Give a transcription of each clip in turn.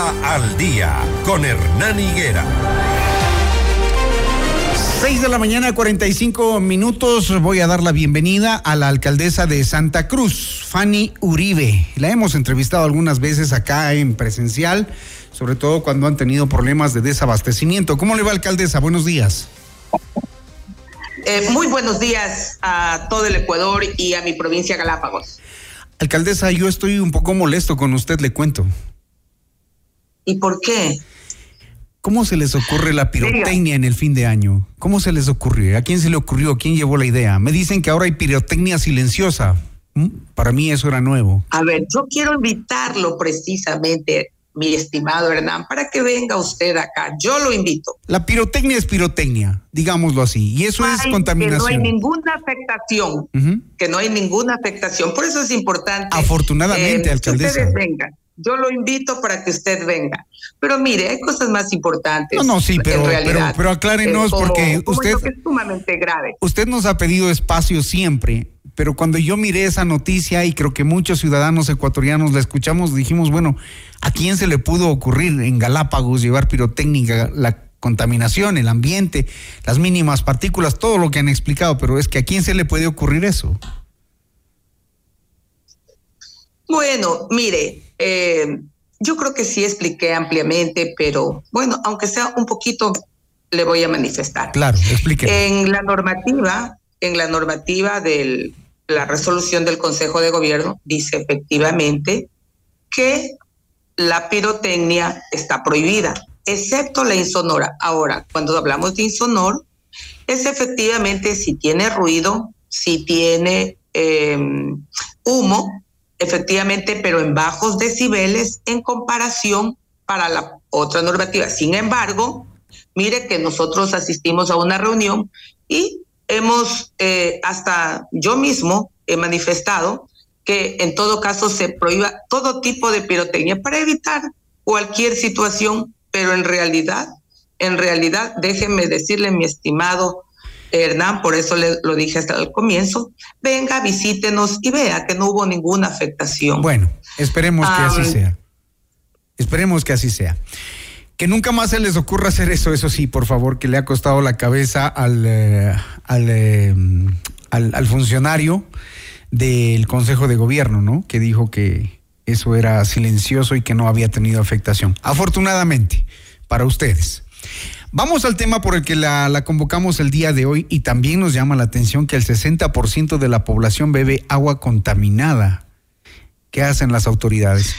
Al Día con Hernán Higuera. 6 de la mañana, 45 minutos. Voy a dar la bienvenida a la alcaldesa de Santa Cruz, Fanny Uribe. La hemos entrevistado algunas veces acá en presencial, sobre todo cuando han tenido problemas de desabastecimiento. ¿Cómo le va, alcaldesa? Buenos días. Eh, muy buenos días a todo el Ecuador y a mi provincia Galápagos. Alcaldesa, yo estoy un poco molesto con usted, le cuento. ¿Y por qué? ¿Cómo se les ocurre la pirotecnia en el fin de año? ¿Cómo se les ocurrió? ¿A quién se le ocurrió? ¿Quién llevó la idea? Me dicen que ahora hay pirotecnia silenciosa. ¿Mm? Para mí eso era nuevo. A ver, yo quiero invitarlo precisamente, mi estimado Hernán, para que venga usted acá. Yo lo invito. La pirotecnia es pirotecnia, digámoslo así, y eso es contaminación. Que no hay ninguna afectación, que no hay ninguna afectación. Por eso es importante. Afortunadamente, eh, alcaldesa. Que ustedes vengan yo lo invito para que usted venga. Pero mire, hay cosas más importantes. No, no, sí, pero, pero, pero, aclárenos porque usted. es sumamente grave. Usted nos ha pedido espacio siempre, pero cuando yo miré esa noticia y creo que muchos ciudadanos ecuatorianos la escuchamos, dijimos, bueno, ¿a quién se le pudo ocurrir en Galápagos llevar pirotécnica, la contaminación, el ambiente, las mínimas partículas, todo lo que han explicado, pero es que a quién se le puede ocurrir eso? Bueno, mire, eh, yo creo que sí expliqué ampliamente, pero bueno, aunque sea un poquito, le voy a manifestar. Claro, explique. En la normativa, en la normativa de la resolución del Consejo de Gobierno, dice efectivamente que la pirotecnia está prohibida, excepto la insonora. Ahora, cuando hablamos de insonor, es efectivamente si tiene ruido, si tiene eh, humo, efectivamente, pero en bajos decibeles en comparación para la otra normativa. Sin embargo, mire que nosotros asistimos a una reunión y hemos, eh, hasta yo mismo he manifestado que en todo caso se prohíba todo tipo de pirotecnia para evitar cualquier situación, pero en realidad, en realidad, déjeme decirle, mi estimado Hernán, por eso le, lo dije hasta el comienzo, venga, visítenos y vea que no hubo ninguna afectación. Bueno, esperemos que así sea. Esperemos que así sea. Que nunca más se les ocurra hacer eso, eso sí, por favor, que le ha costado la cabeza al, eh, eh, al, al, funcionario del Consejo de Gobierno, ¿no? Que dijo que eso era silencioso y que no había tenido afectación. Afortunadamente, para ustedes. Vamos al tema por el que la, convocamos el día de hoy y también nos llama la atención que el 60% de la población bebe agua contaminada. ¿Qué hacen las autoridades?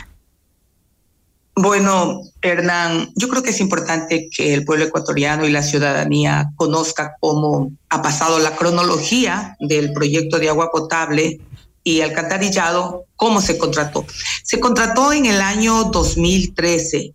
Bueno, Hernán, yo creo que es importante que el pueblo ecuatoriano y la ciudadanía conozca cómo ha pasado la cronología del proyecto de agua potable y alcantarillado, cómo se contrató. Se contrató en el año 2013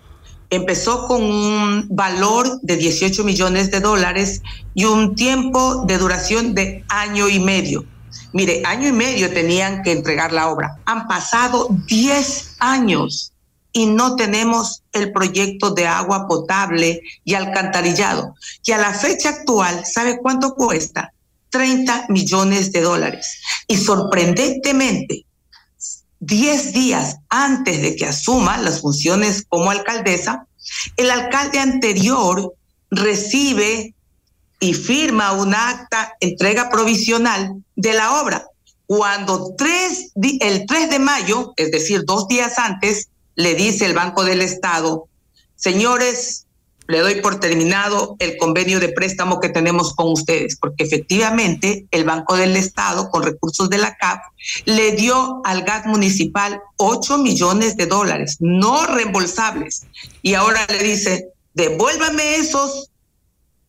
empezó con un valor de 18 millones de dólares y un tiempo de duración de año y medio. Mire, año y medio tenían que entregar la obra. Han pasado 10 años y no tenemos el proyecto de agua potable y alcantarillado, que a la fecha actual, ¿sabe cuánto cuesta? 30 millones de dólares. Y sorprendentemente, 10 días antes de que asuma las funciones como alcaldesa, el alcalde anterior recibe y firma un acta, entrega provisional de la obra. Cuando tres, el 3 de mayo, es decir, dos días antes, le dice el Banco del Estado, señores, le doy por terminado el convenio de préstamo que tenemos con ustedes, porque efectivamente el Banco del Estado, con recursos de la CAP, le dio al GAT municipal 8 millones de dólares, no reembolsables. Y ahora le dice, devuélvame esos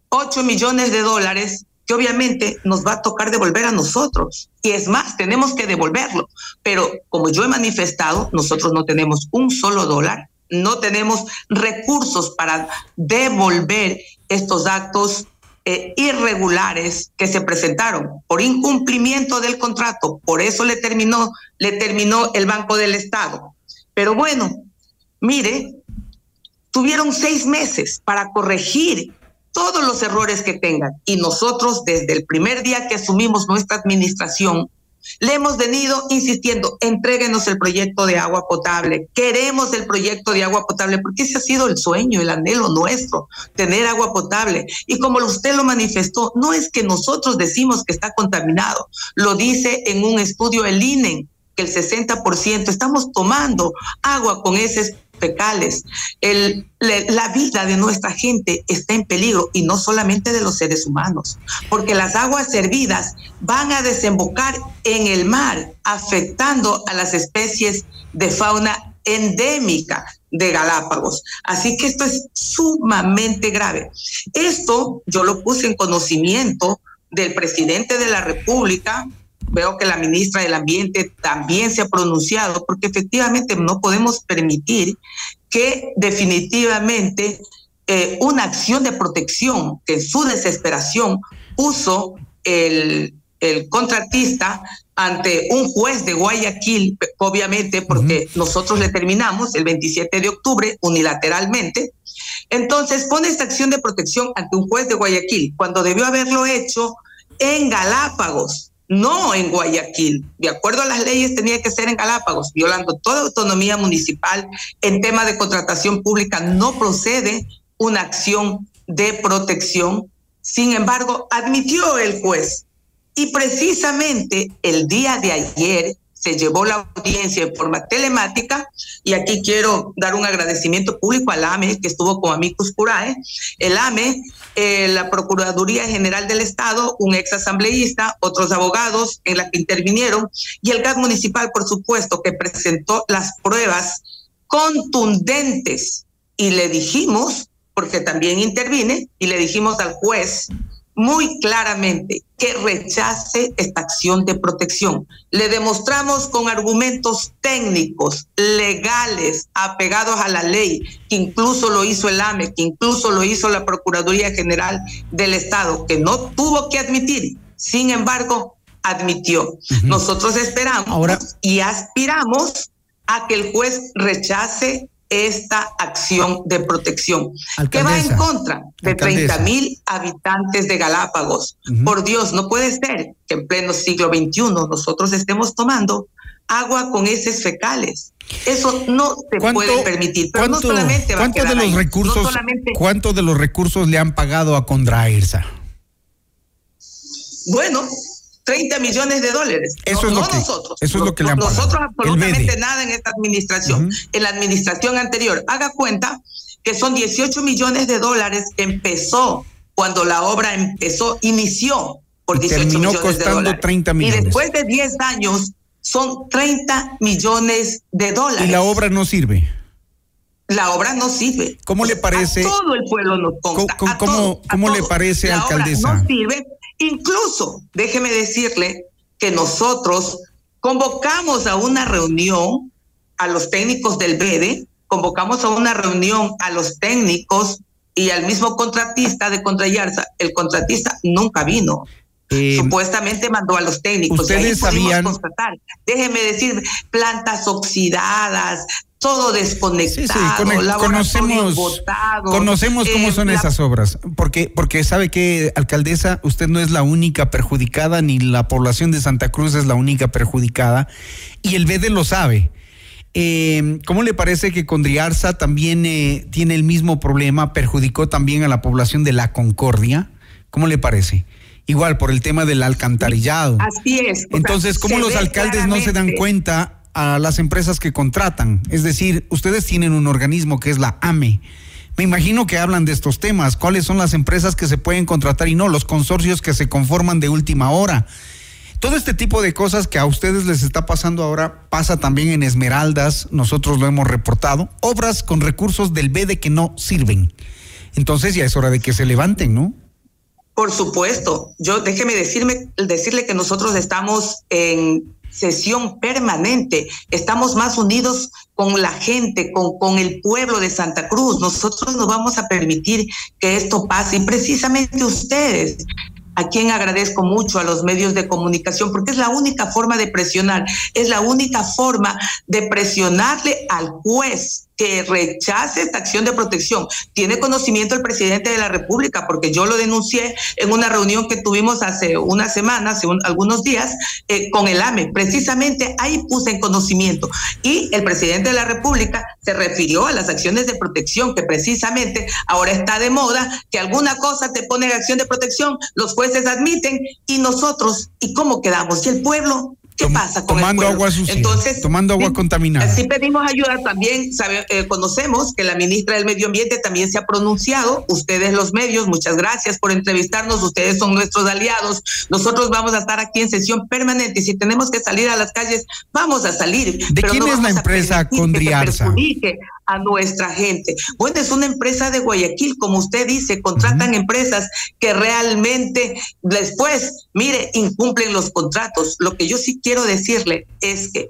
8 millones de dólares que obviamente nos va a tocar devolver a nosotros. Y es más, tenemos que devolverlo. Pero como yo he manifestado, nosotros no tenemos un solo dólar no tenemos recursos para devolver estos actos eh, irregulares que se presentaron por incumplimiento del contrato. Por eso le terminó, le terminó el Banco del Estado. Pero bueno, mire, tuvieron seis meses para corregir todos los errores que tengan. Y nosotros, desde el primer día que asumimos nuestra administración, Le hemos venido insistiendo, entréguenos el proyecto de agua potable. Queremos el proyecto de agua potable porque ese ha sido el sueño, el anhelo nuestro, tener agua potable. Y como usted lo manifestó, no es que nosotros decimos que está contaminado, lo dice en un estudio el INE, que el 60% estamos tomando agua con ese fecales. El, la vida de nuestra gente está en peligro y no solamente de los seres humanos, porque las aguas servidas van a desembocar en el mar, afectando a las especies de fauna endémica de Galápagos. Así que esto es sumamente grave. Esto yo lo puse en conocimiento del presidente de la República, veo que la ministra del Ambiente también se ha pronunciado, porque efectivamente no podemos permitir que definitivamente eh, una acción de protección que en su desesperación puso el, el contratista ante un juez de Guayaquil, obviamente porque nosotros le terminamos el 27 de octubre unilateralmente. Entonces pone esta acción de protección ante un juez de Guayaquil cuando debió haberlo hecho en Galápagos, no en Guayaquil. De acuerdo a las leyes tenía que ser en Galápagos, violando toda autonomía municipal. En tema de contratación pública no procede una acción de protección. Sin embargo, admitió el juez. Y precisamente el día de ayer llevó la audiencia en forma telemática y aquí quiero dar un agradecimiento público al AME que estuvo con Amicus Curae. El AME, eh, la Procuraduría General del Estado, un ex asambleísta, otros abogados en la que intervinieron y el GAT municipal, por supuesto, que presentó las pruebas contundentes y le dijimos, porque también intervine, y le dijimos al juez muy claramente que rechace esta acción de protección. Le demostramos con argumentos técnicos, legales, apegados a la ley, que incluso lo hizo el AME, que incluso lo hizo la Procuraduría General del Estado, que no tuvo que admitir, sin embargo, admitió. Nosotros esperamos y aspiramos a que el juez rechace esta acción de protección que va en contra de 30 mil habitantes de Galápagos. Por Dios, no puede ser que en pleno siglo XXI nosotros estemos tomando agua con heces fecales. Eso no se puede permitir. Pero no solamente va ¿cuánto de los recursos, ¿Cuánto de los recursos le han pagado a Contraersa? Bueno, 30 millones de dólares. Eso es lo que, nosotros. Eso es lo que le han Nosotros absolutamente nada en esta administración. En la administración anterior, haga cuenta que son 18 millones de dólares que empezó cuando la obra empezó, inició por 18 terminó millones costando de dólares. 30 millones. Y después de 10 años son 30 millones de dólares. Y la obra no sirve. La obra no sirve. ¿Cómo le parece? A todo el pueblo nos consta. ¿Cómo, cómo, cómo le parece, la alcaldesa? Obra no sirve Incluso, déjeme decirle que nosotros convocamos a una reunión a los técnicos del BEDE, convocamos a una reunión a los técnicos y al mismo contratista de Contrayarza. El contratista nunca vino. Eh, Supuestamente mandó a los técnicos. Ustedes sabían. Constatar. Déjeme decir, plantas oxidadas, todo desconectado, sí, conocemos, conocemos cómo son esas obras, porque porque sabe que alcaldesa, usted no es la única perjudicada ni la población de Santa Cruz es la única perjudicada y el BEDE lo sabe. Eh, ¿Cómo le parece que Condriarza también eh, tiene el mismo problema, perjudicó también a la población de La Concordia? ¿Cómo le parece? Igual por el tema del alcantarillado. Así es. Entonces, ¿cómo los alcaldes no se dan cuenta a las empresas que contratan. Es decir, ustedes tienen un organismo que es la AME. Me imagino que hablan de estos temas, cuáles son las empresas que se pueden contratar y no, los consorcios que se conforman de última hora. Todo este tipo de cosas que a ustedes les está pasando ahora pasa también en Esmeraldas, nosotros lo hemos reportado, obras con recursos del BEDE que no sirven. Entonces ya es hora de que se levanten, ¿no? Por supuesto. Yo déjeme decirme, decirle que nosotros estamos en sesión permanente. Estamos más unidos con la gente, con, con el pueblo de Santa Cruz. Nosotros no vamos a permitir que esto pase. Y precisamente ustedes, a quien agradezco mucho a los medios de comunicación, porque es la única forma de presionar, es la única forma de presionarle al juez que rechace esta acción de protección. Tiene conocimiento el presidente de la República, porque yo lo denuncié en una reunión que tuvimos hace una semana, hace algunos días, eh, con el AME. Precisamente ahí puse en conocimiento. Y el presidente de la República se refirió a las acciones de protección, que precisamente ahora está de moda, que alguna cosa te pone en acción de protección, los jueces admiten y nosotros, ¿y cómo quedamos? ¿Y el pueblo? ¿Qué pasa con tomando agua sucia, Entonces, tomando agua contaminada. Sí pedimos ayuda también, eh, conocemos que la ministra del Medio Ambiente también se ha pronunciado, ustedes los medios, muchas gracias por entrevistarnos, ustedes son nuestros aliados, nosotros vamos a estar aquí en sesión permanente y si tenemos que salir a las calles, vamos a salir. ¿De quién es la empresa Condriarza? a nuestra gente. Bueno, es una empresa de Guayaquil, como usted dice, contratan empresas que realmente después, mire, incumplen los contratos. Lo que yo sí quiero decirle es que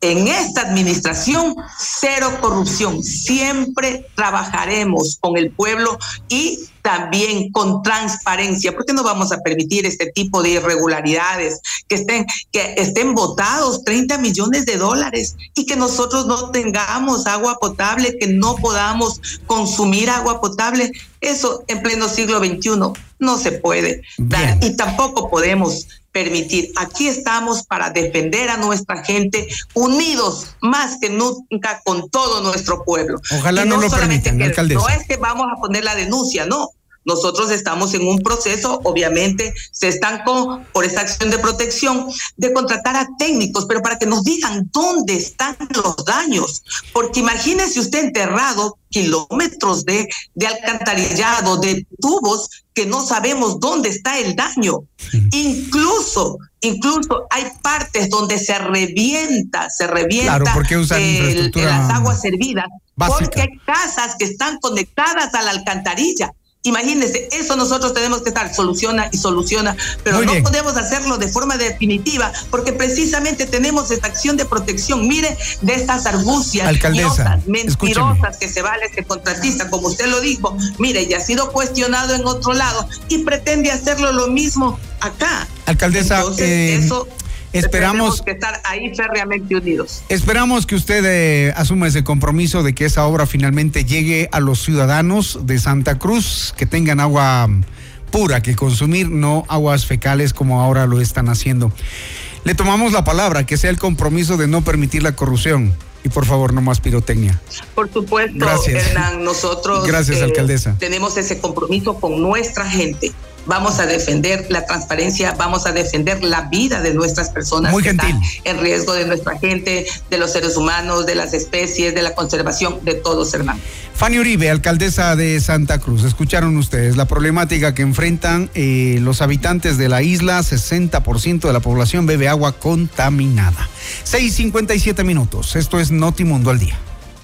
en esta administración, cero corrupción. Siempre trabajaremos con el pueblo y también con transparencia, porque no vamos a permitir este tipo de irregularidades, que estén, que estén votados 30 millones de dólares y que nosotros no tengamos agua potable, que no podamos consumir agua potable. Eso en pleno siglo XXI no se puede dar y tampoco podemos permitir. Aquí estamos para defender a nuestra gente, unidos más que nunca con todo nuestro pueblo. Ojalá no, lo permitan, alcaldesa. No es que vamos a poner la denuncia, no. Nosotros estamos en un proceso, obviamente se estancó por esa acción de protección de contratar a técnicos, pero para que nos digan dónde están los daños. Porque imagínese usted enterrado kilómetros de, de alcantarillado, de tubos, que no sabemos dónde está el daño. Incluso, incluso hay partes donde se revienta, se revienta las aguas servidas, porque hay casas que están conectadas a la alcantarilla Imagínense, eso nosotros tenemos que estar, soluciona y soluciona, pero no podemos hacerlo de forma definitiva, porque precisamente tenemos esta acción de protección. Mire, de estas argucias Alcaldesa, mentirosas que se vale este contratista, como usted lo dijo, mire, ya ha sido cuestionado en otro lado y pretende hacerlo lo mismo acá. Alcaldesa, eh, eso Esperamos que estar ahí férreamente unidos. Esperamos que usted eh, asuma ese compromiso de que esa obra finalmente llegue a los ciudadanos de Santa Cruz, que tengan agua pura que consumir, no aguas fecales como ahora lo están haciendo. Le tomamos la palabra, que sea el compromiso de no permitir la corrupción. Y por favor, no más pirotecnia. Por supuesto, Gracias. Hernán, nosotros Gracias, alcaldesa. tenemos ese compromiso con nuestra gente vamos a defender la transparencia, vamos a defender la vida de nuestras personas que están en riesgo de nuestra gente, de los seres humanos, de las especies, de la conservación, de todos, hermano. Fanny Uribe, alcaldesa de Santa Cruz, escucharon ustedes la problemática que enfrentan eh, los habitantes de la isla, 60% de la población bebe agua contaminada. 6.57 minutos, esto es Notimundo al día.